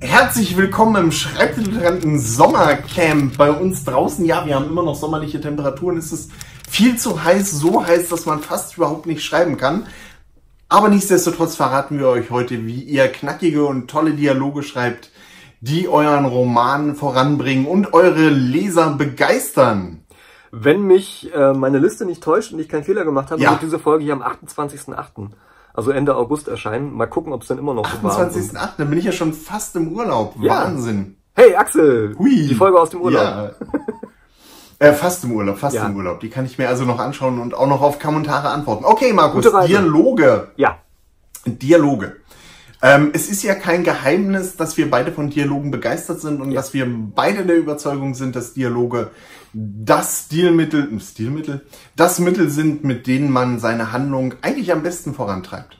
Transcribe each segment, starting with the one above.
Herzlich willkommen im Schreibtiteltranten Sommercamp bei uns draußen. Ja, wir haben immer noch sommerliche Temperaturen. Es ist viel zu heiß, so heiß, dass man fast überhaupt nicht schreiben kann. Aber nichtsdestotrotz verraten wir euch heute, wie ihr knackige und tolle Dialoge schreibt, die euren Roman voranbringen und eure Leser begeistern. Wenn mich äh, meine Liste nicht täuscht und ich keinen Fehler gemacht habe, Ja. wird diese Folge hier am 28.08., also Ende August erscheinen. Mal gucken, ob es dann immer noch so war. 28.8. Dann bin ich ja schon fast im Urlaub. Ja. Wahnsinn. Hey Axel, Hui. die Folge aus dem Urlaub. Ja. äh, fast im Urlaub, fast Ja. im Urlaub. Die kann ich mir also noch anschauen und auch noch auf Kommentare antworten. Okay, Markus. Dialoge. Ja. Dialoge. Ähm, es ist ja kein Geheimnis, dass wir beide von Dialogen begeistert sind und Ja. dass wir beide der Überzeugung sind, dass Dialoge das Stilmittel, Stilmittel, das Mittel sind, mit denen man seine Handlung eigentlich am besten vorantreibt.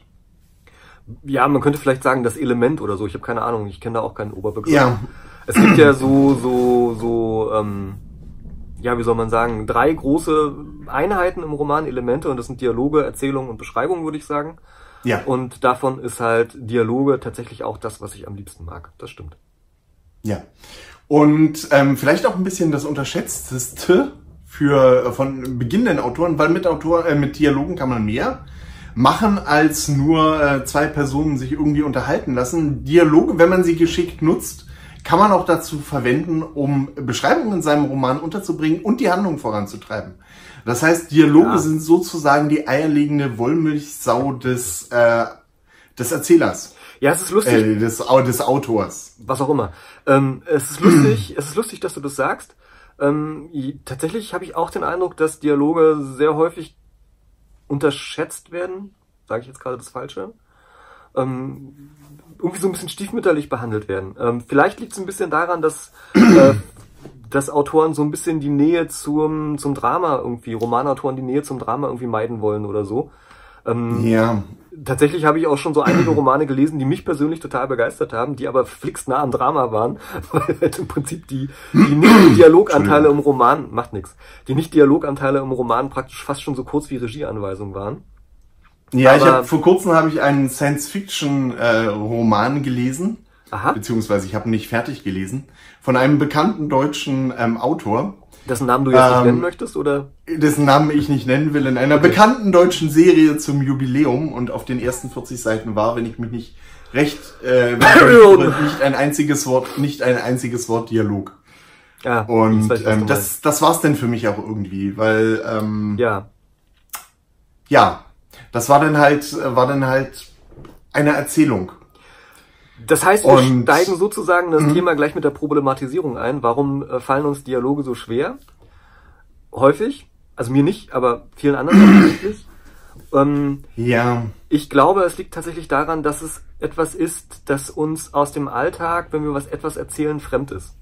Ja, man könnte vielleicht sagen, das Element oder so. Ich habe keine Ahnung, ich kenne da auch keinen Oberbegriff. Ja. Es gibt ja so, so, so, ähm, ja, wie soll man sagen, drei große Einheiten im Roman, Elemente, und das sind Dialoge, Erzählung und Beschreibung, würde ich sagen. Ja, Und davon ist halt Dialoge tatsächlich auch das, was ich am liebsten mag. Das stimmt. ja. Und ähm, vielleicht auch ein bisschen das Unterschätzteste für äh, von beginnenden Autoren, weil mit Autor, äh, mit Dialogen kann man mehr machen, als nur äh, zwei Personen sich irgendwie unterhalten lassen. Dialoge, wenn man sie geschickt nutzt, kann man auch dazu verwenden, um Beschreibungen in seinem Roman unterzubringen und die Handlung voranzutreiben. Das heißt, Dialoge Ja. sind sozusagen die eierlegende Wollmilchsau des, äh, des Erzählers, Ja, es ist lustig. äh, des, des Autors. was auch immer. Ähm, es ist lustig, es ist lustig, dass du das sagst. Ähm, tatsächlich habe ich auch den Eindruck, dass Dialoge sehr häufig unterschätzt werden. Sage ich jetzt gerade das Falsche? Ähm, irgendwie so ein bisschen stiefmütterlich behandelt werden. Ähm, vielleicht liegt es ein bisschen daran, dass äh, dass Autoren so ein bisschen die Nähe zum zum Drama irgendwie, Romanautoren die Nähe zum Drama irgendwie meiden wollen oder so. Ähm, Ja, Tatsächlich habe ich auch schon so einige Romane gelesen, die mich persönlich total begeistert haben, die aber flixt nah am Drama waren, weil halt im Prinzip die, die Nicht-Dialoganteile im Roman, macht nix, die Nicht-Dialoganteile im Roman praktisch fast schon so kurz wie Regieanweisungen waren. Ja, ich Aber- habe vor kurzem habe ich einen Science-Fiction-Roman gelesen, Aha, beziehungsweise ich habe nicht fertig gelesen, von einem bekannten deutschen ähm, Autor, dessen Namen du jetzt nicht Ähm, nennen möchtest, oder? dessen Namen ich nicht nennen will, in einer bekannten deutschen Serie zum Jubiläum und auf den ersten 40 Seiten war, wenn ich mich nicht recht, äh, nicht nicht ein einziges Wort, nicht ein einziges Wort Dialog. Ja, Und was du ähm, das, das war's denn für mich auch irgendwie, weil ähm, ja, ja, das war dann halt, war dann halt eine Erzählung. Das heißt, wir Und- steigen sozusagen Mhm. das Thema gleich mit der Problematisierung ein. Warum äh, fallen uns Dialoge so schwer? Häufig, also mir nicht, aber vielen anderen tatsächlich. Ähm, Ja, ich glaube, es liegt tatsächlich daran, dass es etwas ist, das uns aus dem Alltag, wenn wir was etwas erzählen, fremd ist.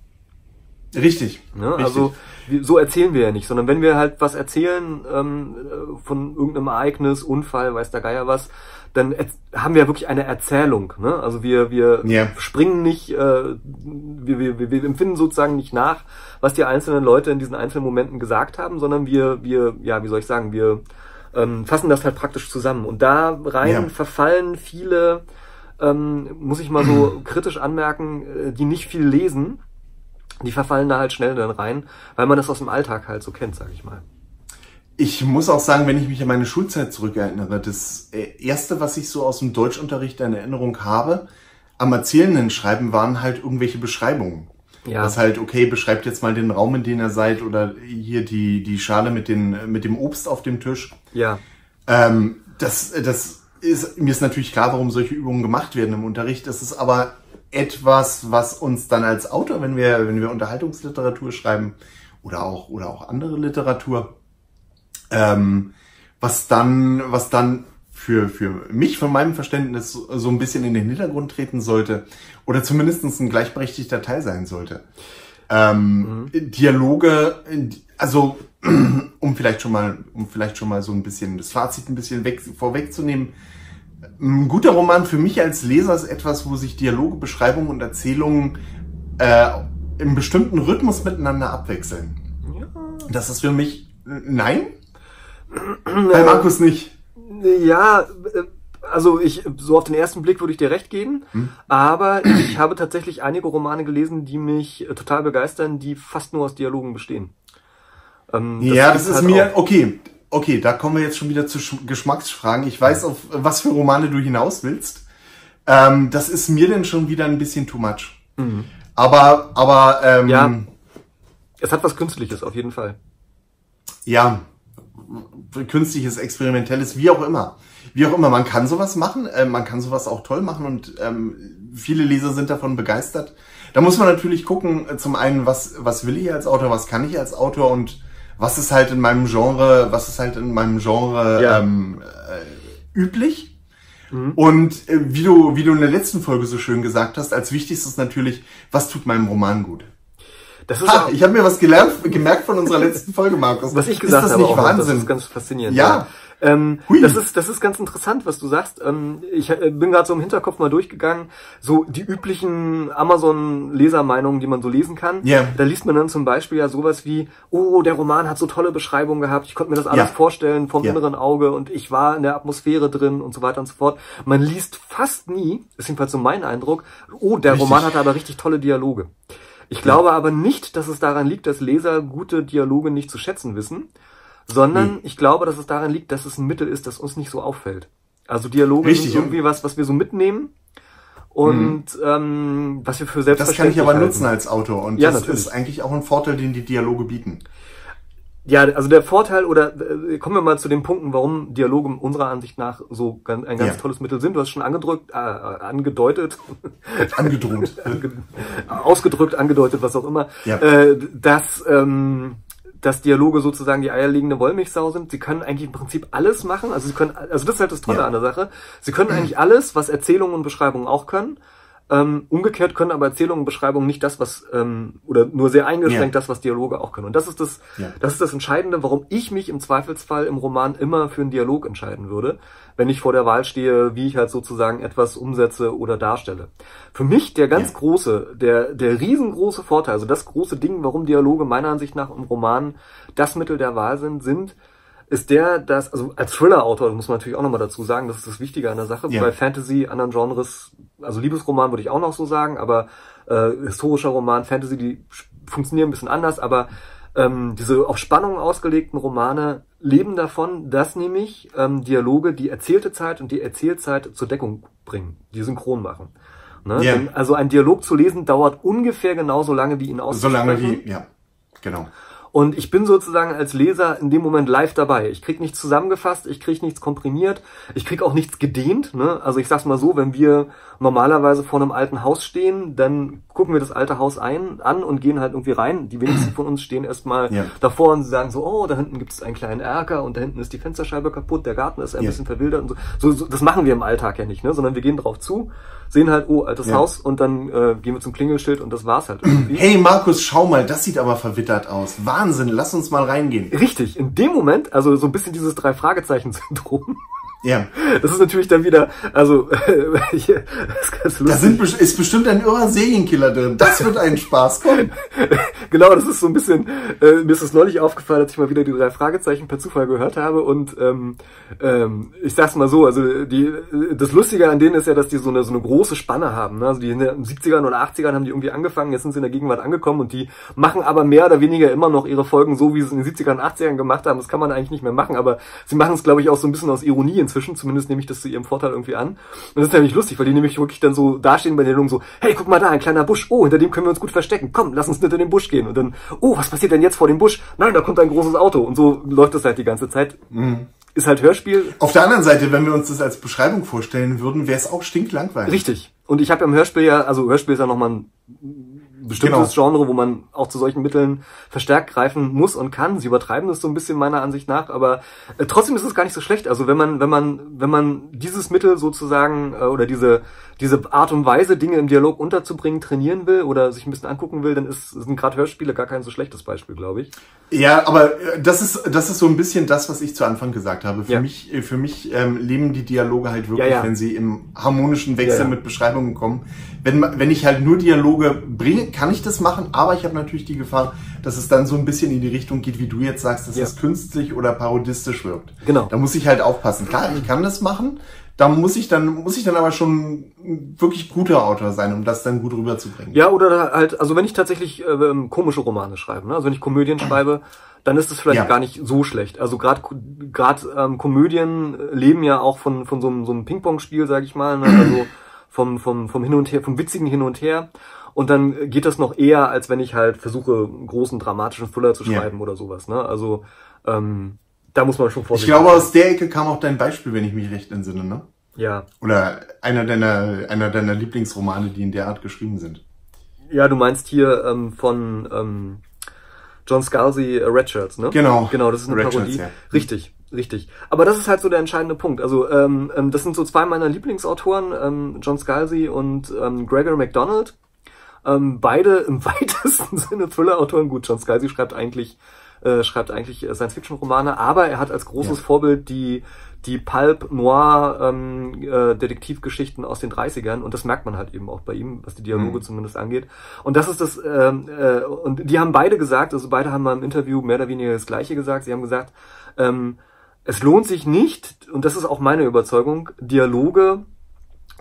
richtig. Ne? richtig. Also wir, so erzählen wir ja nicht, sondern wenn wir halt was erzählen ähm, äh, von irgendeinem Ereignis, Unfall, weiß der Geier was, dann haben wir ja wirklich eine Erzählung. Ne? Also wir wir Ja. springen nicht, äh, wir, wir, wir, empfinden sozusagen nicht nach, was die einzelnen Leute in diesen einzelnen Momenten gesagt haben, sondern wir wir ja wie soll ich sagen wir ähm, fassen das halt praktisch zusammen und da rein Ja. verfallen viele ähm, muss ich mal so kritisch anmerken, äh, die nicht viel lesen, die verfallen da halt schnell dann rein, weil man das aus dem Alltag halt so kennt, sag ich mal. Ich muss auch sagen, wenn ich mich an meine Schulzeit zurückerinnere, das äh, erste, was ich so aus dem Deutschunterricht in Erinnerung habe, am erzählenden Schreiben waren halt irgendwelche Beschreibungen. Ja. Das halt, okay, beschreibt jetzt mal den Raum, in dem ihr seid oder hier die, die Schale mit, den, mit dem Obst auf dem Tisch. Ja, Ähm, das, das ist, mir ist natürlich klar, warum solche Übungen gemacht werden im Unterricht. Das ist aber etwas, was uns dann als Autor, wenn wir, wenn wir Unterhaltungsliteratur schreiben oder auch, oder auch andere Literatur, ähm, was dann, was dann für, für mich, von meinem Verständnis, so ein bisschen in den Hintergrund treten sollte oder zumindest ein gleichberechtigter Teil sein sollte. Ähm, Dialoge, also um vielleicht schon mal, um vielleicht schon mal so ein bisschen das Fazit ein bisschen weg, vorwegzunehmen. Ein guter Roman für mich als Leser ist etwas, wo sich Dialoge, Beschreibungen und Erzählungen äh, im bestimmten Rhythmus miteinander abwechseln. Das ist für mich nein, bei Markus nicht. ja, äh, also ich, so auf den ersten Blick würde ich dir recht geben, hm. aber ich habe tatsächlich einige Romane gelesen, die mich äh, total begeistern, die fast nur aus Dialogen bestehen. Ähm, das ja, das ist halt mir, okay, okay, da kommen wir jetzt schon wieder zu Geschmacksfragen. Ich weiß, auf was für Romane du hinaus willst. Ähm, das ist mir denn schon wieder ein bisschen too much. Mhm. Aber, aber, ähm, ja, es hat was Künstliches, auf jeden Fall. Ja, künstliches, experimentelles, wie auch immer. Wie auch immer, man kann sowas machen, äh, man kann sowas auch toll machen und ähm, viele Leser sind davon begeistert. Da muss man natürlich gucken, äh, zum einen, was, was will ich als Autor, was kann ich als Autor und was ist halt in meinem Genre, was ist halt in meinem Genre ja. ähm, äh, üblich. Mhm. Und äh, wie du, wie du in der letzten Folge so schön gesagt hast, als wichtigstes natürlich, was tut meinem Roman gut? Das ist ha, ich habe mir was gelernt, gemerkt von unserer letzten Folge, Markus. Was ich gesagt ist das habe, nicht Wahnsinn? Das ist ganz faszinierend. Ja. ja. Ähm, das ist das ist ganz interessant, was du sagst. Ähm, ich äh, bin gerade so im Hinterkopf mal durchgegangen, so die üblichen Amazon-Lesermeinungen, die man so lesen kann. Yeah. Da liest man dann zum Beispiel ja sowas wie, oh, der Roman hat so tolle Beschreibungen gehabt, ich konnte mir das alles ja. vorstellen vom ja. inneren Auge und ich war in der Atmosphäre drin und so weiter und so fort. Man liest fast nie, ist jedenfalls so mein Eindruck, oh, der richtig. Roman hatte aber richtig tolle Dialoge. Ich glaube aber nicht, dass es daran liegt, dass Leser gute Dialoge nicht zu schätzen wissen, sondern hm. ich glaube, dass es daran liegt, dass es ein Mittel ist, das uns nicht so auffällt. Also Dialoge Richtig, sind irgendwie was, was wir so mitnehmen und mhm. ähm, was wir für selbstverständlich Das kann ich aber halten. nutzen als Autor und ja, das natürlich. ist eigentlich auch ein Vorteil, den die Dialoge bieten. Ja, also der Vorteil oder äh, kommen wir mal zu den Punkten, warum Dialoge unserer Ansicht nach so ein ganz ja. tolles Mittel sind. Du hast schon angedrückt, äh, angedeutet, angedroht, ausgedrückt, angedeutet, was auch immer, ja. äh, dass ähm, dass Dialoge sozusagen die eierlegende Wollmilchsau sind. Sie können eigentlich im Prinzip alles machen. Also sie können, also das ist halt das Tolle ja. an der Sache. Sie können eigentlich alles, was Erzählungen und Beschreibungen auch können. Ähm, umgekehrt können aber Erzählungen und Beschreibungen nicht das, was ähm, oder nur sehr eingeschränkt ja. das, was Dialoge auch können. Und das ist das, ja. das ist das Entscheidende, warum ich mich im Zweifelsfall im Roman immer für einen Dialog entscheiden würde, wenn ich vor der Wahl stehe, wie ich halt sozusagen etwas umsetze oder darstelle. Für mich der ganz ja. große, der der riesengroße Vorteil, also das große Ding, warum Dialoge meiner Ansicht nach im Roman das Mittel der Wahl sind, sind ist der, dass, also als Thriller-Autor, muss man natürlich auch nochmal dazu sagen, das ist das Wichtige an der Sache. Ja. Bei Fantasy, anderen Genres, also Liebesroman würde ich auch noch so sagen, aber äh, historischer Roman, Fantasy, die funktionieren ein bisschen anders, aber ähm, diese auf Spannung ausgelegten Romane leben davon, dass nämlich ähm, Dialoge die erzählte Zeit und die Erzählzeit zur Deckung bringen, die synchron machen. Ne? Ja. Also ein Dialog zu lesen dauert ungefähr genauso lange wie ihn auszusprechen. So lange wie, ja, genau. Und ich bin sozusagen als Leser in dem Moment live dabei. Ich krieg nichts zusammengefasst, ich krieg nichts komprimiert, ich krieg auch nichts gedehnt. Ne? Also ich sag's mal so, wenn wir normalerweise vor einem alten Haus stehen, dann gucken wir das alte Haus ein, an und gehen halt irgendwie rein. Die wenigsten von uns stehen erstmal ja. davor und sagen so, oh, da hinten gibt es einen kleinen Erker und da hinten ist die Fensterscheibe kaputt, der Garten ist ein ja. bisschen verwildert und so. So, so. Das machen wir im Alltag ja nicht, ne? sondern wir gehen drauf zu, sehen halt, oh, altes ja. Haus und dann äh, gehen wir zum Klingelschild und das war's halt irgendwie. Hey Markus, schau mal, das sieht aber verwittert aus. Wahnsinn, lass uns mal reingehen. Richtig, in dem Moment, also so ein bisschen dieses Drei-Fragezeichen-Syndrom. Ja. Das ist natürlich dann wieder, also hier, das ist ganz lustig. Da sind, ist bestimmt ein irrer Serienkiller drin. Das wird ein Spaß kommen. genau, das ist so ein bisschen, äh, mir ist es neulich aufgefallen, als ich mal wieder die drei Fragezeichen per Zufall gehört habe und ähm, ähm, ich sag's mal so, also die das Lustige an denen ist ja, dass die so eine so eine große Spanne haben. Ne? Also die in den 70ern oder 80ern haben die irgendwie angefangen, jetzt sind sie in der Gegenwart angekommen und die machen aber mehr oder weniger immer noch ihre Folgen so, wie sie es in den 70ern und 80ern gemacht haben. Das kann man eigentlich nicht mehr machen, aber sie machen es, glaube ich, auch so ein bisschen aus Ironie inzwischen, zumindest nehme ich das zu ihrem Vorteil irgendwie an. Und das ist nämlich lustig, weil die nämlich wirklich dann so dastehen bei der Lösung so, hey, guck mal da, ein kleiner Busch, oh, hinter dem können wir uns gut verstecken, komm, lass uns hinter den Busch gehen. Und dann, oh, was passiert denn jetzt vor dem Busch? Nein, da kommt ein großes Auto. Und so läuft das halt die ganze Zeit. Mhm. Ist halt Hörspiel. Auf der anderen Seite, wenn wir uns das als Beschreibung vorstellen würden, wäre es auch stinklangweilig. Richtig. Und ich habe ja im Hörspiel ja, also Hörspiel ist ja nochmal ein bestimmtes genau. Genre, wo man auch zu solchen Mitteln verstärkt greifen muss und kann. Sie übertreiben das so ein bisschen meiner Ansicht nach, aber äh, trotzdem ist es gar nicht so schlecht. Also wenn man, wenn man, wenn man dieses Mittel sozusagen äh, oder diese diese Art und Weise, Dinge im Dialog unterzubringen, trainieren will oder sich ein bisschen angucken will, dann ist, sind gerade Hörspiele gar kein so schlechtes Beispiel, glaube ich. Ja, aber äh, das ist, das ist so ein bisschen das, was ich zu Anfang gesagt habe. Für ja. mich, äh, für mich ähm, leben die Dialoge halt wirklich, ja, ja. wenn sie im harmonischen Wechsel mit Beschreibungen kommen. Wenn, wenn ich halt nur Dialoge bringe, kann ich das machen, aber ich habe natürlich die Gefahr, dass es dann so ein bisschen in die Richtung geht, wie du jetzt sagst, dass es künstlich oder parodistisch wirkt. Genau. Da muss ich halt aufpassen. Klar, ich kann das machen, Da muss ich dann, muss ich dann aber schon ein wirklich guter Autor sein, um das dann gut rüberzubringen. Ja, oder halt, also wenn ich tatsächlich äh, komische Romane schreibe, ne? also wenn ich Komödien schreibe, dann ist es vielleicht Ja. gar nicht so schlecht. Also gerade gerade ähm, Komödien leben ja auch von von so einem so einem Ping-Pong-Spiel, sage ich mal, ne? also vom vom vom hin und her, vom witzigen hin und her. Und dann geht das noch eher, als wenn ich halt versuche, großen dramatischen Thriller zu Ja. schreiben oder sowas. Ne? Also ähm, da muss man schon Ich vorsichtig glaube, sein. aus der Ecke kam auch dein Beispiel, wenn ich mich recht entsinne, ne? Ja, Oder einer deiner, einer deiner Lieblingsromane, die in der Art geschrieben sind. ja, du meinst hier ähm, von ähm, John Scalzi äh, Red Shirts, ne? Genau. Genau, das ist eine Red Parodie. Shirts, ja. Richtig, richtig. Aber das ist halt so der entscheidende Punkt. Also ähm, ähm, das sind so zwei meiner Lieblingsautoren, ähm, John Scalzi und ähm, Gregor MacDonald. Ähm, beide im weitesten Sinne Thriller-Autoren. Gut, John Scalzi schreibt eigentlich äh, schreibt eigentlich Science-Fiction-Romane, aber er hat als großes Ja. Vorbild die die Pulp Noir ähm, äh, Detektivgeschichten aus den 30ern und das merkt man halt eben auch bei ihm, was die Dialoge Mhm. zumindest angeht. Und das ist das ähm, äh, und die haben beide gesagt, also beide haben mal im Interview mehr oder weniger das gleiche gesagt. Sie haben gesagt, ähm, es lohnt sich nicht, und das ist auch meine Überzeugung, Dialoge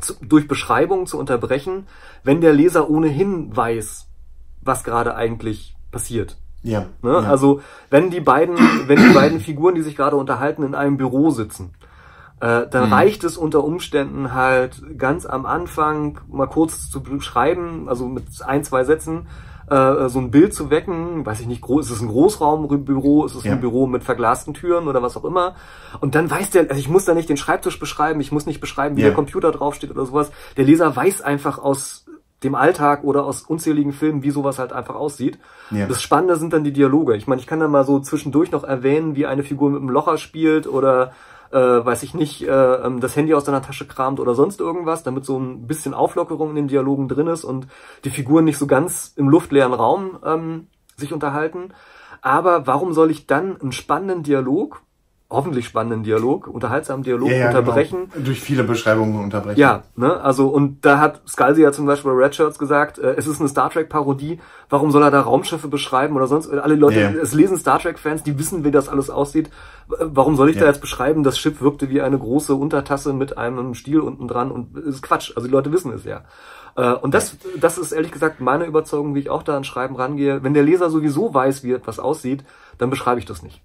zu, durch Beschreibungen zu unterbrechen, wenn der Leser ohnehin weiß, was gerade eigentlich passiert. Ja. Ne? ja. Also wenn die beiden, wenn die beiden Figuren, die sich gerade unterhalten, in einem Büro sitzen, äh, dann Mhm. reicht es unter Umständen halt ganz am Anfang mal kurz zu beschreiben, also mit ein, zwei Sätzen, äh, so ein Bild zu wecken, weiß ich nicht, groß, ist es ein Großraumbüro, ist es Ja. ein Büro mit verglasten Türen oder was auch immer. Und dann weiß der, also ich muss da nicht den Schreibtisch beschreiben, ich muss nicht beschreiben, wie Ja. der Computer draufsteht oder sowas. Der Leser weiß einfach aus dem Alltag oder aus unzähligen Filmen, wie sowas halt einfach aussieht. Ja. Das Spannende sind dann die Dialoge. Ich meine, ich kann da mal so zwischendurch noch erwähnen, wie eine Figur mit einem Locher spielt oder äh, weiß ich nicht, äh, ähm, das Handy aus seiner Tasche kramt oder sonst irgendwas, damit so ein bisschen Auflockerung in den Dialogen drin ist und die Figuren nicht so ganz im luftleeren Raum ähm, sich unterhalten. Aber warum soll ich dann einen spannenden Dialog, hoffentlich spannenden Dialog, unterhaltsamen Dialog ja, ja, unterbrechen? Genau. Durch viele Beschreibungen unterbrechen. Ja, ne, also und da hat Scalzi ja zum Beispiel bei Red Shirts gesagt, äh, es ist eine Star Trek Parodie, warum soll er da Raumschiffe beschreiben oder sonst, alle Leute, Ja. es lesen Star Trek Fans, die wissen, wie das alles aussieht, Äh, warum soll ich da jetzt beschreiben, das Schiff wirkte wie eine große Untertasse mit einem Stiel unten dran und das ist Quatsch, also die Leute wissen es ja. Äh, Und das, das ist ehrlich gesagt meine Überzeugung, wie ich auch da an Schreiben rangehe. Wenn der Leser sowieso weiß, wie etwas aussieht, dann beschreibe ich das nicht.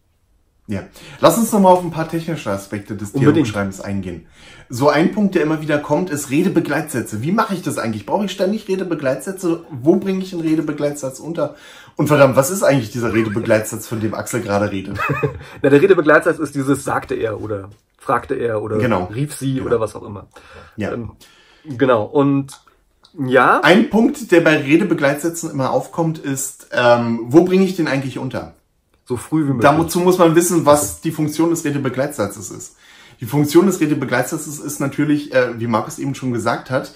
Ja. Lass uns nochmal auf ein paar technische Aspekte des. Dialogschreibens eingehen. So ein Punkt, der immer wieder kommt, ist Redebegleitsätze. Wie mache ich das eigentlich? Brauche ich ständig Redebegleitsätze? Wo bringe ich einen Redebegleitsatz unter? Und verdammt, was ist eigentlich dieser Redebegleitsatz, von dem Axel gerade redet? Na, der Redebegleitsatz ist dieses sagte er oder fragte er oder Genau. rief sie Genau. oder was auch immer. Ja. Ähm, genau. Und ja, Ein Punkt, der bei Redebegleitsätzen immer aufkommt, ist, ähm, wo bringe ich den eigentlich unter? So früh wie möglich. Dazu muss man wissen, was die Funktion des Redebegleitsatzes ist. Die Funktion des Redebegleitsatzes ist natürlich, äh, wie Markus eben schon gesagt hat,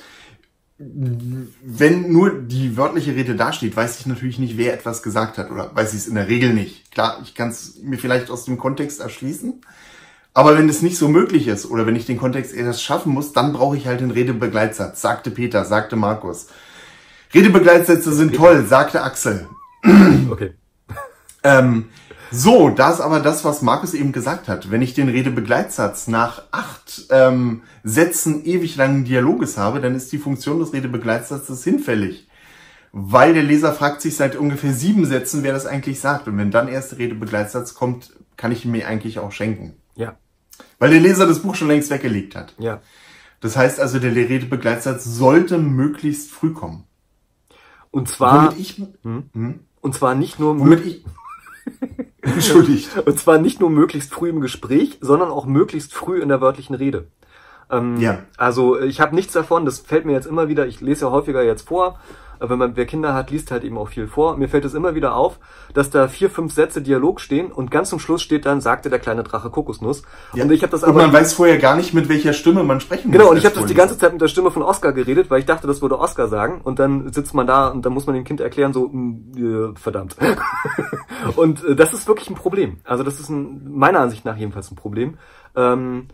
wenn nur die wörtliche Rede dasteht, weiß ich natürlich nicht, wer etwas gesagt hat oder weiß ich es in der Regel nicht. Klar, ich kann es mir vielleicht aus dem Kontext erschließen, aber wenn es nicht so möglich ist oder wenn ich den Kontext erst schaffen muss, dann brauche ich halt den Redebegleitsatz, sagte Peter, sagte Markus. Redebegleitsätze sind toll, sagte Axel. okay. Ähm, so, da ist aber das, was Markus eben gesagt hat. Wenn ich den Redebegleitsatz nach acht ähm, Sätzen ewig langen Dialoges habe, dann ist die Funktion des Redebegleitsatzes hinfällig. Weil der Leser fragt sich seit ungefähr sieben Sätzen, wer das eigentlich sagt. Und wenn dann erst der Redebegleitsatz kommt, kann ich ihn mir eigentlich auch schenken. Ja, Weil der Leser das Buch schon längst weggelegt hat. ja. Das heißt also, der Redebegleitsatz sollte möglichst früh kommen. Und zwar, Womit ich, hm? und zwar nicht nur, womit ich, entschuldigt. und zwar nicht nur möglichst früh im Gespräch, sondern auch möglichst früh in der wörtlichen Rede. Ähm, Ja. Also ich habe nichts davon, das fällt mir jetzt immer wieder, ich lese ja häufiger jetzt vor, äh, wenn man wer Kinder hat, liest halt eben auch viel vor. Mir fällt es immer wieder auf, dass da vier, fünf Sätze Dialog stehen und ganz zum Schluss steht dann, sagte der kleine Drache Kokosnuss. Ja. Und ich habe das und aber man weiß vorher gar nicht, mit welcher Stimme man sprechen Genau, muss. und ich habe das die ganze Zeit mit der Stimme von Oscar geredet, weil ich dachte, das würde Oscar sagen. Und dann sitzt man da und dann muss man dem Kind erklären, so, mh, äh, verdammt. und äh, das ist wirklich ein Problem. Also das ist ein, meiner Ansicht nach jedenfalls ein Problem. Ähm,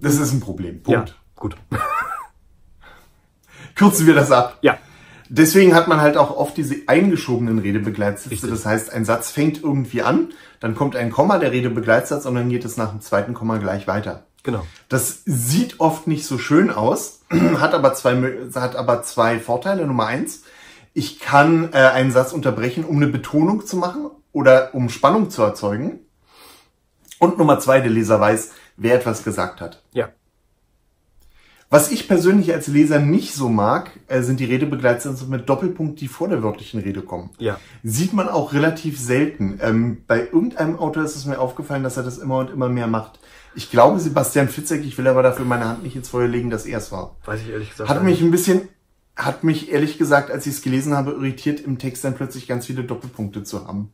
Das ist ein Problem. ja, Punkt. gut. Kürzen wir das ab. Ja, Deswegen hat man halt auch oft diese eingeschobenen Redebegleitsätze. Das heißt, ein Satz fängt irgendwie an, dann kommt ein Komma, der Redebegleitsatz, und dann geht es nach dem zweiten Komma gleich weiter. Genau. Das sieht oft nicht so schön aus, hat aber zwei, hat aber zwei Vorteile. Nummer eins, ich kann äh, einen Satz unterbrechen, um eine Betonung zu machen oder um Spannung zu erzeugen. Und Nummer zwei, der Leser weiß, wer etwas gesagt hat. Ja. Was ich persönlich als Leser nicht so mag, äh, sind die Redebegleitsätze mit Doppelpunkt, die vor der wörtlichen Rede kommen. Ja. Sieht man auch relativ selten. Ähm, bei irgendeinem Autor ist es mir aufgefallen, dass er das immer und immer mehr macht. Ich glaube, Sebastian Fitzek, ich will aber dafür meine Hand nicht ins Feuer legen, dass er es war. Weiß ich ehrlich gesagt. Hat mich ein bisschen, hat mich ehrlich gesagt, als ich es gelesen habe, irritiert, im Text dann plötzlich ganz viele Doppelpunkte zu haben.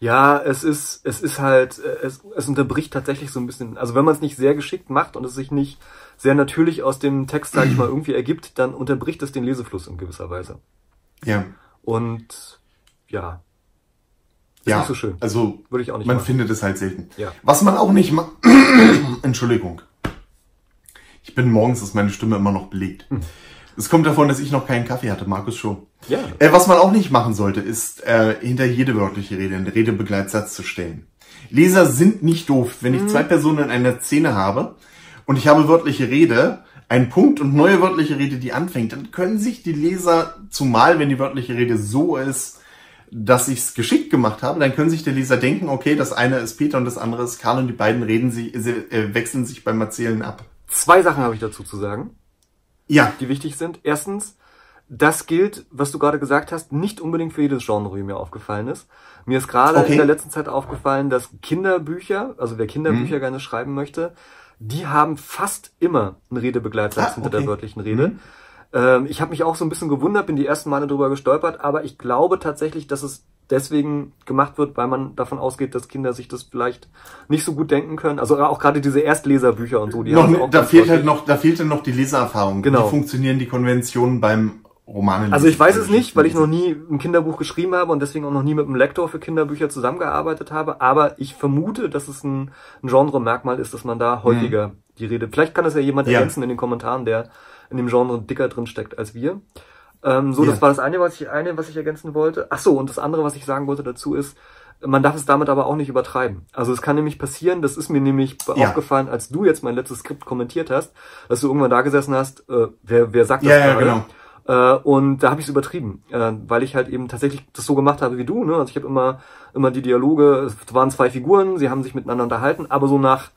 Ja, es ist, es ist halt, äh, es, es unterbricht tatsächlich so ein bisschen. Also wenn man es nicht sehr geschickt macht und es sich nicht sehr natürlich aus dem Text, sage ich mal, irgendwie ergibt, dann unterbricht es den Lesefluss in gewisser Weise. Ja. Und ja, ist ja, so schön. Also Würde ich auch nicht man machen. findet es halt selten. Ja. Was man auch nicht macht. Entschuldigung. Ich bin morgens, ist meine Stimme immer noch belegt. Hm. Es kommt davon, dass ich noch keinen Kaffee hatte, Markus schon. Ja. Äh, was man auch nicht machen sollte, ist äh, hinter jede wörtliche Rede einen Redebegleitsatz zu stellen. Leser sind nicht doof. Wenn ich zwei Personen in einer Szene habe und ich habe wörtliche Rede, einen Punkt und neue wörtliche Rede, die anfängt, dann können sich die Leser, zumal wenn die wörtliche Rede so ist, dass ich es geschickt gemacht habe, dann können sich der Leser denken, okay, das eine ist Peter und das andere ist Karl und die beiden reden sie, sie äh, wechseln sich beim Erzählen ab. Zwei Sachen habe ich dazu zu sagen. Ja, die wichtig sind. Erstens, das gilt, was du gerade gesagt hast, nicht unbedingt für jedes Genre, wie mir aufgefallen ist. Mir ist gerade Okay. in der letzten Zeit aufgefallen, dass Kinderbücher, also wer Kinderbücher Mhm. gerne schreiben möchte, die haben fast immer einen Redebegleitsatz Ah, hinter okay. der wörtlichen Rede. Mhm. Ähm, ich habe mich auch so ein bisschen gewundert, bin die ersten Male drüber gestolpert, aber ich glaube tatsächlich, dass es deswegen gemacht wird, weil man davon ausgeht, dass Kinder sich das vielleicht nicht so gut denken können. Also auch gerade diese Erstleserbücher und so, die noch, haben auch da fehlt halt noch, da fehlt dann noch die Leseerfahrung. Genau. Wie funktionieren die Konventionen beim Romanen? Also ich weiß es nicht, weil ich noch nie ein Kinderbuch geschrieben habe und deswegen auch noch nie mit einem Lektor für Kinderbücher zusammengearbeitet habe. Aber ich vermute, dass es ein, ein Genre-Merkmal ist, dass man da häufiger die Rede. Vielleicht kann das ja jemand Ja. ergänzen in den Kommentaren, der in dem Genre dicker drin steckt als wir. Ähm, so, Ja. das war das eine, was ich eine, was ich ergänzen wollte. Ach so, und das andere, was ich sagen wollte dazu ist, man darf es damit aber auch nicht übertreiben. Also es kann nämlich passieren, das ist mir nämlich Ja. aufgefallen, als du jetzt mein letztes Skript kommentiert hast, dass du irgendwann da gesessen hast, äh, wer, wer sagt das Ja, ja, genau. Äh, und da habe ich es übertrieben, äh, weil ich halt eben tatsächlich das so gemacht habe wie du. Ne? Also ich habe immer, immer die Dialoge, es waren zwei Figuren, sie haben sich miteinander unterhalten, aber so nach,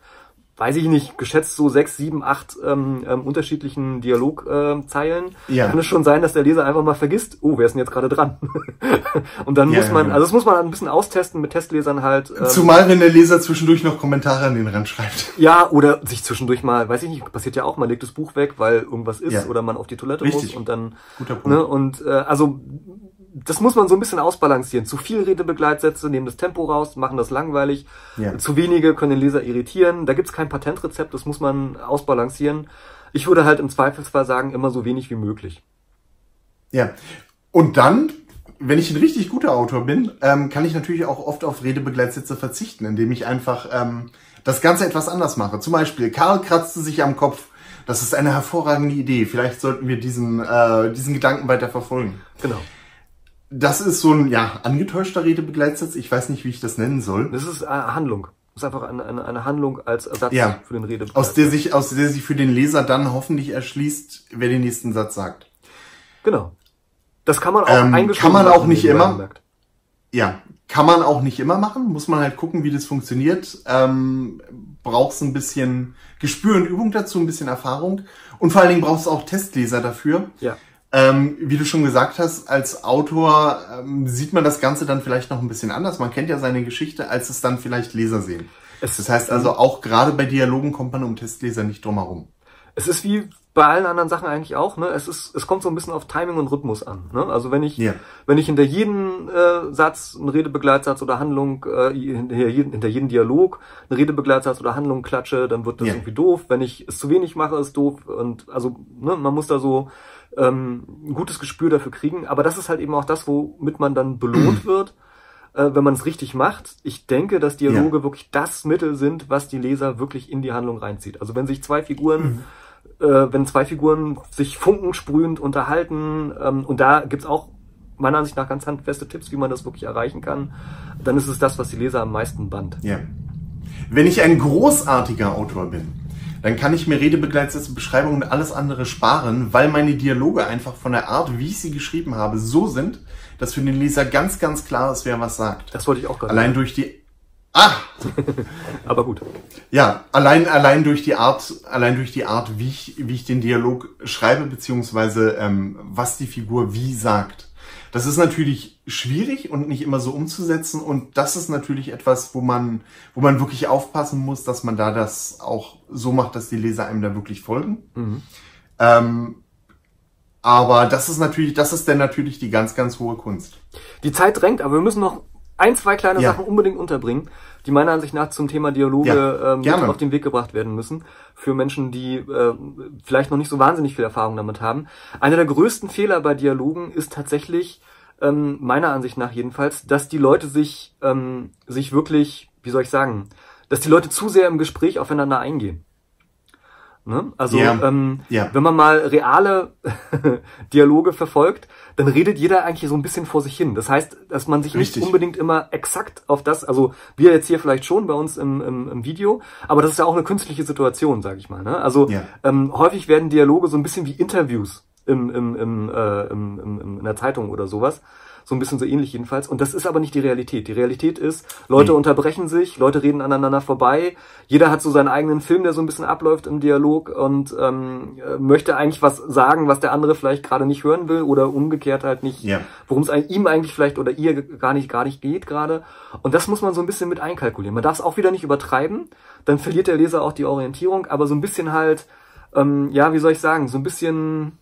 weiß ich nicht, geschätzt so sechs, sieben, acht ähm, ähm, unterschiedlichen Dialogzeilen, äh, Zeilen, Ja. kann es schon sein, dass der Leser einfach mal vergisst, oh, wer ist denn jetzt gerade dran? und dann Ja, muss ja, man, genau. also das muss man ein bisschen austesten mit Testlesern halt. ähm, Zumal wenn der Leser zwischendurch noch Kommentare an den Rand schreibt. ja, oder sich zwischendurch mal, weiß ich nicht, passiert ja auch, man legt das Buch weg, weil irgendwas ist Ja. oder man auf die Toilette Richtig. muss und dann Guter Punkt. Ne? Und äh, also das muss man so ein bisschen ausbalancieren. Zu viel Redebegleitsätze nehmen das Tempo raus, machen das langweilig. Ja. Zu wenige können den Leser irritieren. Da gibt's kein Patentrezept, das muss man ausbalancieren. Ich würde halt im Zweifelsfall sagen, immer so wenig wie möglich. Ja. Und dann, wenn ich ein richtig guter Autor bin, ähm, kann ich natürlich auch oft auf Redebegleitsätze verzichten, indem ich einfach ähm, das Ganze etwas anders mache. Zum Beispiel, Karl kratzte sich am Kopf. Das ist eine hervorragende Idee. Vielleicht sollten wir diesen, äh, diesen Gedanken weiter verfolgen. Genau. Das ist so ein, ja, angetäuschter Redebegleitsatz. Ich weiß nicht, wie ich das nennen soll. Das ist äh, Handlung. Das ist einfach eine, eine, eine Handlung als Ersatz Ja. für den Redebegleitsatz. Aus der sich, aus der sich für den Leser dann hoffentlich erschließt, wer den nächsten Satz sagt. Genau. Das kann man auch Ähm, kann man auch nicht immer. Ja, kann man auch nicht immer machen. Muss man halt gucken, wie das funktioniert. Ähm, brauchst ein bisschen Gespür und Übung dazu, ein bisschen Erfahrung. Und vor allen Dingen brauchst du auch Testleser dafür. Ja. Ähm, wie du schon gesagt hast, als Autor ähm, sieht man das Ganze dann vielleicht noch ein bisschen anders. Man kennt ja seine Geschichte, als es dann vielleicht Leser sehen. Es- Das heißt also, auch gerade bei Dialogen kommt man um Testleser nicht drum herum. Es ist wie bei allen anderen Sachen eigentlich auch, ne? Es ist, es kommt so ein bisschen auf Timing und Rhythmus an. Ne? Also wenn ich, Ja. wenn ich hinter jedem äh, Satz, einen Redebegleitsatz oder Handlung, äh, hinter, hinter jedem Dialog einen Redebegleitsatz oder Handlung klatsche, dann wird das Ja. irgendwie doof. Wenn ich es zu wenig mache, ist doof. Und also, ne, man muss da so ähm, ein gutes Gespür dafür kriegen. Aber das ist halt eben auch das, womit man dann belohnt wird, äh, wenn man es richtig macht. Ich denke, dass Dialoge wirklich das Mittel sind, was die Leser wirklich in die Handlung reinzieht. Also wenn sich zwei Figuren äh, wenn zwei Figuren sich funkensprühend unterhalten, ähm, und da gibt's auch meiner Ansicht nach ganz handfeste Tipps, wie man das wirklich erreichen kann, dann ist es das, was die Leser am meisten band. Ja. Wenn ich ein großartiger Autor bin, dann kann ich mir Redebegleitsätze, Beschreibungen und alles andere sparen, weil meine Dialoge einfach von der Art, wie ich sie geschrieben habe, so sind, dass für den Leser ganz, ganz klar ist, wer was sagt. Das wollte ich auch gerade. Allein durch die Ah! Aber gut. Ja, allein, allein durch die Art, allein durch die Art, wie ich, wie ich den Dialog schreibe, beziehungsweise ähm, was die Figur wie sagt. Das ist natürlich schwierig und nicht immer so umzusetzen und das ist natürlich etwas, wo man, wo man wirklich aufpassen muss, dass man da das auch so macht, dass die Leser einem da wirklich folgen. Mhm. Ähm, aber das ist natürlich, das ist dann natürlich die ganz, ganz hohe Kunst. Die Zeit drängt, aber wir müssen noch ein, zwei kleine ja. Sachen unbedingt unterbringen, die meiner Ansicht nach zum Thema Dialoge ja, ähm, auf den Weg gebracht werden müssen. Für Menschen, die äh, vielleicht noch nicht so wahnsinnig viel Erfahrung damit haben. Einer der größten Fehler bei Dialogen ist tatsächlich, ähm, meiner Ansicht nach jedenfalls, dass die Leute sich, ähm, sich wirklich, wie soll ich sagen, dass die Leute zu sehr im Gespräch aufeinander eingehen. Ne? Also yeah. Ähm, yeah. wenn man mal reale Dialoge verfolgt, dann redet jeder eigentlich so ein bisschen vor sich hin. Das heißt, dass man sich Richtig. nicht unbedingt immer exakt auf das, also wir jetzt hier vielleicht schon bei uns im, im, im Video, aber das ist ja auch eine künstliche Situation, sage ich mal. Ne? Also yeah. ähm, häufig werden Dialoge so ein bisschen wie Interviews im, im, im, äh, im, im, in der Zeitung oder sowas. So ein bisschen so ähnlich jedenfalls. Und das ist aber nicht die Realität. Die Realität ist, Leute mhm. unterbrechen sich, Leute reden aneinander vorbei. Jeder hat so seinen eigenen Film, der so ein bisschen abläuft im Dialog und ähm, möchte eigentlich was sagen, was der andere vielleicht gerade nicht hören will oder umgekehrt halt nicht, ja. worum es ihm eigentlich vielleicht oder ihr gar nicht, gar nicht geht gerade. Und das muss man so ein bisschen mit einkalkulieren. Man darf es auch wieder nicht übertreiben, dann verliert der Leser auch die Orientierung, aber so ein bisschen halt, ähm, ja, wie soll ich sagen, so ein bisschen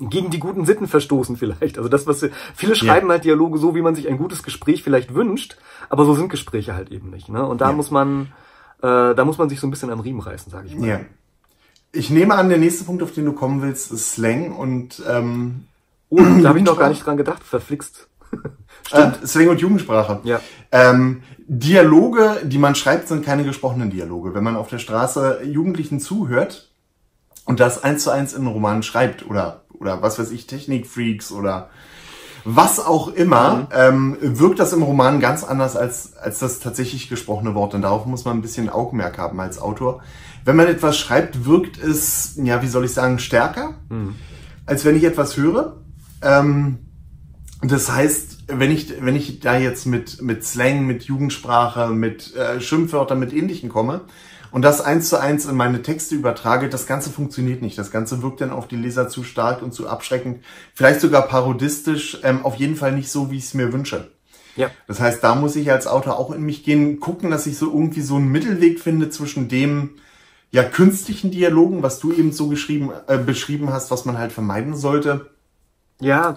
gegen die guten Sitten verstoßen vielleicht. Also das, was viele schreiben ja. halt Dialoge so, wie man sich ein gutes Gespräch vielleicht wünscht, aber so sind Gespräche halt eben nicht. Ne? Und da ja. muss man, äh, da muss man sich so ein bisschen am Riemen reißen, sage ich mal. Ja. Ich nehme an, der nächste Punkt, auf den du kommen willst, ist Slang und ähm, Oh, da habe ich noch gar nicht dran gedacht, verflixt. Stimmt. Äh, Slang und Jugendsprache. Ja. Ähm, Dialoge, die man schreibt, sind keine gesprochenen Dialoge. Wenn man auf der Straße Jugendlichen zuhört und das eins zu eins in einen Roman schreibt oder oder was weiß ich, Technikfreaks oder was auch immer, mhm. ähm, wirkt das im Roman ganz anders als, als das tatsächlich gesprochene Wort. Und darauf muss man ein bisschen Augenmerk haben als Autor. Wenn man etwas schreibt, wirkt es, ja, wie soll ich sagen, stärker, mhm. als wenn ich etwas höre. Ähm, das heißt, wenn ich, wenn ich da jetzt mit, mit Slang, mit Jugendsprache, mit äh, Schimpfwörtern, mit Ähnlichen komme, und das eins zu eins in meine Texte übertrage, das Ganze funktioniert nicht. Das Ganze wirkt dann auf die Leser zu stark und zu abschreckend, vielleicht sogar parodistisch, ähm, auf jeden Fall nicht so, wie ich es mir wünsche. Ja. Das heißt, da muss ich als Autor auch in mich gehen, gucken, dass ich so irgendwie so einen Mittelweg finde zwischen dem ja künstlichen Dialogen, was du eben so geschrieben äh, beschrieben hast, was man halt vermeiden sollte. Ja,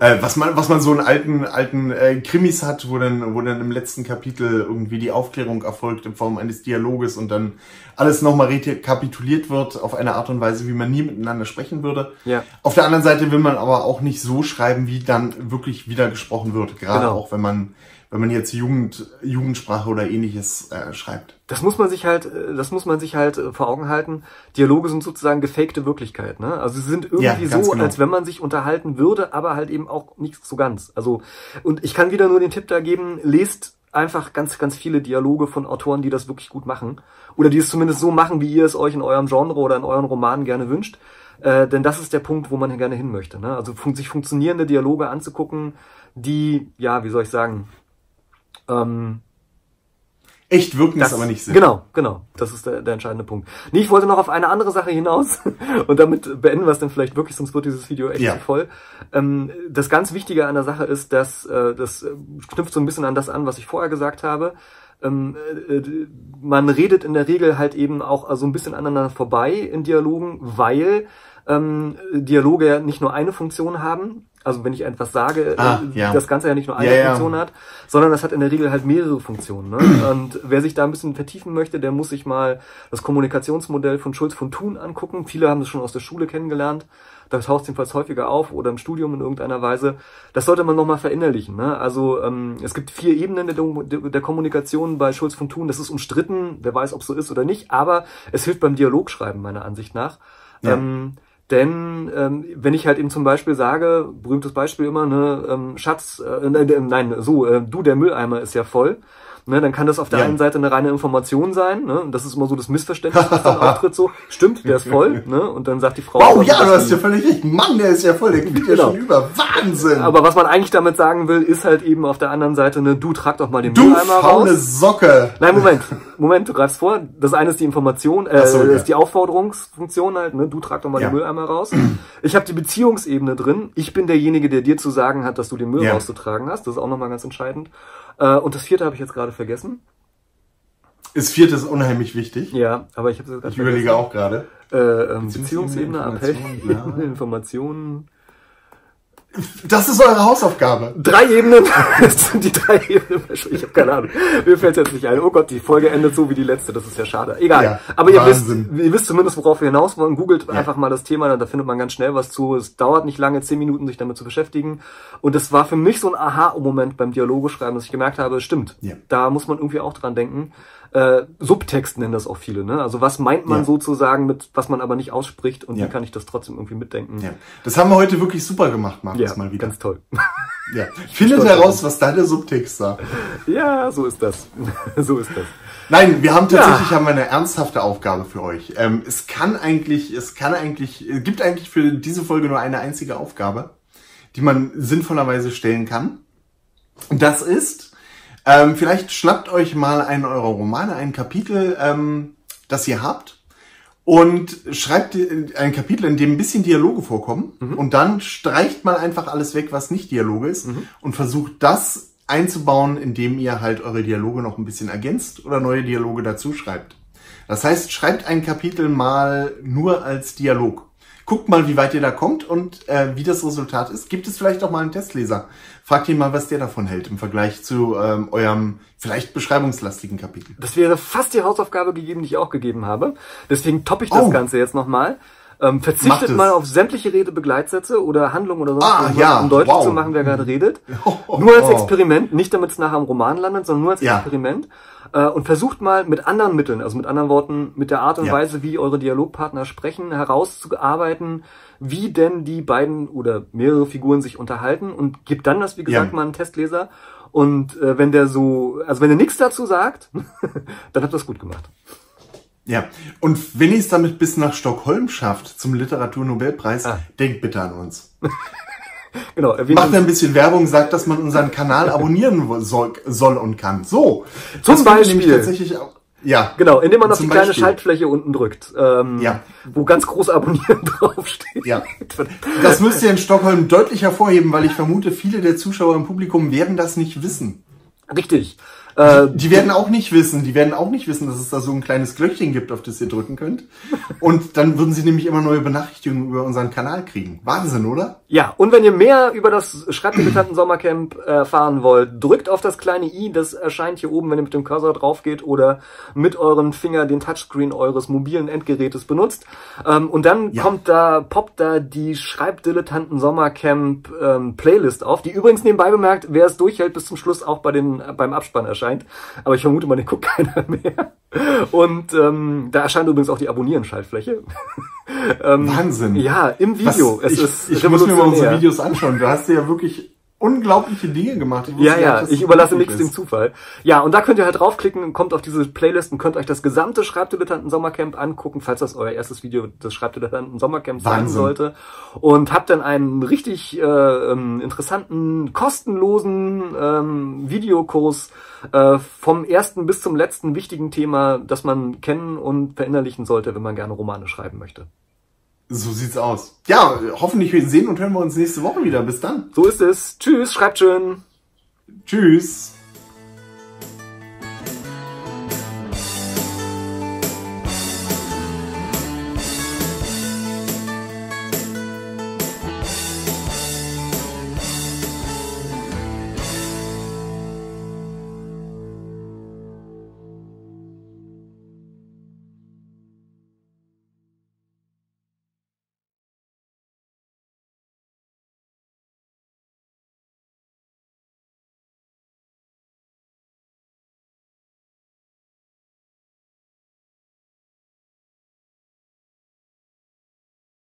äh, was man, was man so in alten, alten äh, Krimis hat, wo dann, wo dann im letzten Kapitel irgendwie die Aufklärung erfolgt in Form eines Dialoges und dann alles nochmal rekapituliert wird auf eine Art und Weise, wie man nie miteinander sprechen würde. Ja. Auf der anderen Seite will man aber auch nicht so schreiben, wie dann wirklich wieder gesprochen wird. Gerade genau. auch wenn man wenn man jetzt Jugend, Jugendsprache oder ähnliches äh, schreibt. Das muss man sich halt, äh, das muss man sich halt äh, vor Augen halten. Dialoge sind sozusagen gefakte Wirklichkeit, ne? Also sie sind irgendwie ja, so, genau. als wenn man sich unterhalten würde, aber halt eben auch nicht so ganz. Also, und ich kann wieder nur den Tipp da geben, lest einfach ganz, ganz viele Dialoge von Autoren, die das wirklich gut machen. Oder die es zumindest so machen, wie ihr es euch in eurem Genre oder in euren Romanen gerne wünscht. Äh, denn das ist der Punkt, wo man gerne hin möchte. Ne? Also fun sich funktionierende Dialoge anzugucken, die, ja, wie soll ich sagen, ähm, Echt wirken das, ist aber nicht Sinn. Genau, genau. Das ist der, der entscheidende Punkt. Nee, ich wollte noch auf eine andere Sache hinaus und damit beenden wir es dann vielleicht wirklich, sonst wird dieses Video echt ja. voll. Ähm, das ganz Wichtige an der Sache ist, dass äh, das knüpft so ein bisschen an das an, was ich vorher gesagt habe. Ähm, äh, man redet in der Regel halt eben auch so ein bisschen aneinander vorbei in Dialogen, weil ähm, Dialoge ja nicht nur eine Funktion haben, also wenn ich etwas sage, ah, äh, ja. das Ganze ja nicht nur eine ja, Funktion ja. hat, sondern das hat in der Regel halt mehrere Funktionen. Ne? Und wer sich da ein bisschen vertiefen möchte, der muss sich mal das Kommunikationsmodell von Schulz von Thun angucken. Viele haben das schon aus der Schule kennengelernt. Das taucht jedenfalls häufiger auf oder im Studium in irgendeiner Weise. Das sollte man nochmal verinnerlichen. Ne? Also ähm, es gibt vier Ebenen der, der Kommunikation bei Schulz von Thun. Das ist umstritten, wer weiß, ob so ist oder nicht, aber es hilft beim Dialogschreiben meiner Ansicht nach. Ja. Ähm, denn ähm, wenn ich halt eben zum Beispiel sage, berühmtes Beispiel immer, ne, ähm, Schatz, äh, äh, nein, so, äh, du, der Mülleimer ist ja voll, Ne, dann kann das auf der Ja. einen Seite eine reine Information sein. Ne? Und das ist immer so das Missverständnis, das dann auftritt. So, stimmt, der ist voll. Ne? Und dann sagt die Frau. Wow, ja, du hast ja völlig recht. Mann, der ist ja voll, der geht ja Genau. schon über. Wahnsinn. Aber was man eigentlich damit sagen will, ist halt eben auf der anderen Seite, ne, du trag doch mal den du Mülleimer faule raus. Socke. Nein, Moment, Moment, du greifst vor. Das eine ist die Information, äh, so, ja. ist die Aufforderungsfunktion halt, ne? Du trag doch mal Ja. den Mülleimer raus. Ich habe die Beziehungsebene drin. Ich bin derjenige, der dir zu sagen hat, dass du den Müll Ja. rauszutragen hast. Das ist auch nochmal ganz entscheidend. Äh, und das vierte habe ich jetzt gerade vergessen. Ist viertes unheimlich wichtig. Ja, aber ich habe es gerade Ich überlege auch gerade. Äh, ähm, Beziehungsebene, Beziehungsebene, Appell. Informationen. Das ist eure Hausaufgabe. Drei Ebenen. Das sind die drei Ebenen. Ich habe keine Ahnung. Mir fällt jetzt nicht ein. Oh Gott, die Folge endet so wie die letzte. Das ist ja schade. Egal. Ja, Aber ihr wisst, ihr wisst zumindest, worauf wir hinaus wollen. Googelt einfach mal das Thema, da findet man ganz schnell was zu. Es dauert nicht lange, zehn Minuten, sich damit zu beschäftigen. Und das war für mich so ein Aha-Moment beim Dialoge schreiben, dass ich gemerkt habe, stimmt. Ja. Da muss man irgendwie auch dran denken. Äh, Subtext nennen das auch viele, ne? Also was meint man Ja. sozusagen mit, was man aber nicht ausspricht und Ja. wie kann ich das trotzdem irgendwie mitdenken? Ja. Das haben wir heute wirklich super gemacht, Markus, Ja, mal wieder. ganz toll. Ja. Findet heraus, was da der Subtext war. ja, so ist das. so ist das. Nein, wir haben tatsächlich Ja. haben wir eine ernsthafte Aufgabe für euch. Ähm, es kann eigentlich, es kann eigentlich, es gibt eigentlich für diese Folge nur eine einzige Aufgabe, die man sinnvollerweise stellen kann. Und das ist, ähm, vielleicht schnappt euch mal einen eurer Romane, ein Kapitel, ähm, das ihr habt und schreibt ein Kapitel, in dem ein bisschen Dialoge vorkommen und dann streicht mal einfach alles weg, was nicht Dialoge ist und versucht das einzubauen, indem ihr halt eure Dialoge noch ein bisschen ergänzt oder neue Dialoge dazu schreibt. Das heißt, schreibt ein Kapitel mal nur als Dialog. Guckt mal, wie weit ihr da kommt und äh, wie das Resultat ist. Gibt es vielleicht auch mal einen Testleser? Fragt ihn mal, was der davon hält im Vergleich zu ähm, eurem vielleicht beschreibungslastigen Kapitel. Das wäre fast die Hausaufgabe gegeben, die ich auch gegeben habe. Deswegen toppe ich das Oh. Ganze jetzt nochmal. Ähm, verzichtet es. mal auf sämtliche Redebegleitsätze oder Handlungen oder sonst Ah, irgendwas, ja, um deutlich wow. zu machen, wer gerade redet. Oh, nur als. Experiment, nicht damit es nachher im Roman landet, sondern nur als Ja. Experiment. Äh, und versucht mal mit anderen Mitteln, also mit anderen Worten, mit der Art und Ja. Weise, wie eure Dialogpartner sprechen, herauszuarbeiten, wie denn die beiden oder mehrere Figuren sich unterhalten und gibt dann das, wie gesagt, mal einen Testleser. Und äh, wenn der so, also wenn er nichts dazu sagt, dann habt ihr das gut gemacht. Ja, und wenn ihr es damit bis nach Stockholm schafft zum Literaturnobelpreis, Ah. denkt bitte an uns. Genau, Macht ein bisschen Werbung, sagt, dass man unseren Kanal abonnieren soll, soll und kann. So. Zum Beispiel. Tatsächlich auch, ja. Genau, indem man auf die kleine Beispiel. Schaltfläche unten drückt, ähm, Ja. wo ganz groß abonnieren draufsteht. Ja. Das müsst ihr in Stockholm deutlich hervorheben, weil ich vermute, viele der Zuschauer im Publikum werden das nicht wissen. Richtig. Äh, Die werden auch nicht wissen, die werden auch nicht wissen, dass es da so ein kleines Glöckchen gibt, auf das ihr drücken könnt. Und dann würden sie nämlich immer neue Benachrichtigungen über unseren Kanal kriegen. Wahnsinn, oder? ja, und wenn ihr mehr über das Schreibdilettanten Sommercamp erfahren wollt, drückt auf das kleine i, das erscheint hier oben, wenn ihr mit dem Cursor drauf geht oder mit euren Finger den Touchscreen eures mobilen Endgerätes benutzt. Ähm, und dann Ja. kommt da, poppt da die Schreibdilettanten Sommercamp ähm, Playlist auf, die übrigens nebenbei bemerkt, wer es durchhält bis zum Schluss auch bei den, beim Abspann erscheint. Aber ich vermute mal, den guckt keiner mehr. Und ähm, da erscheint übrigens auch die Abonnieren-Schaltfläche. ähm, Wahnsinn. Ja, im Was- Video. es ich ist ich muss mir mal unsere. Videos anschauen. Du hast ja wirklich unglaubliche Dinge gemacht. wusste Ja, ja, ich überlasse nichts dem ist. Zufall. Ja, und da könnt ihr halt draufklicken, kommt auf diese Playlist und könnt euch das gesamte Schreibdilettanten Sommercamp angucken, falls das euer erstes Video des Schreibdilettanten Sommercamps sein sollte. Und habt dann einen richtig äh, ähm, interessanten, kostenlosen ähm, Videokurs äh, vom ersten bis zum letzten wichtigen Thema, das man kennen und verinnerlichen sollte, wenn man gerne Romane schreiben möchte. So sieht's aus. Ja, hoffentlich sehen und hören wir uns nächste Woche wieder. Bis dann. So ist es. Tschüss, schreibt schön. Tschüss.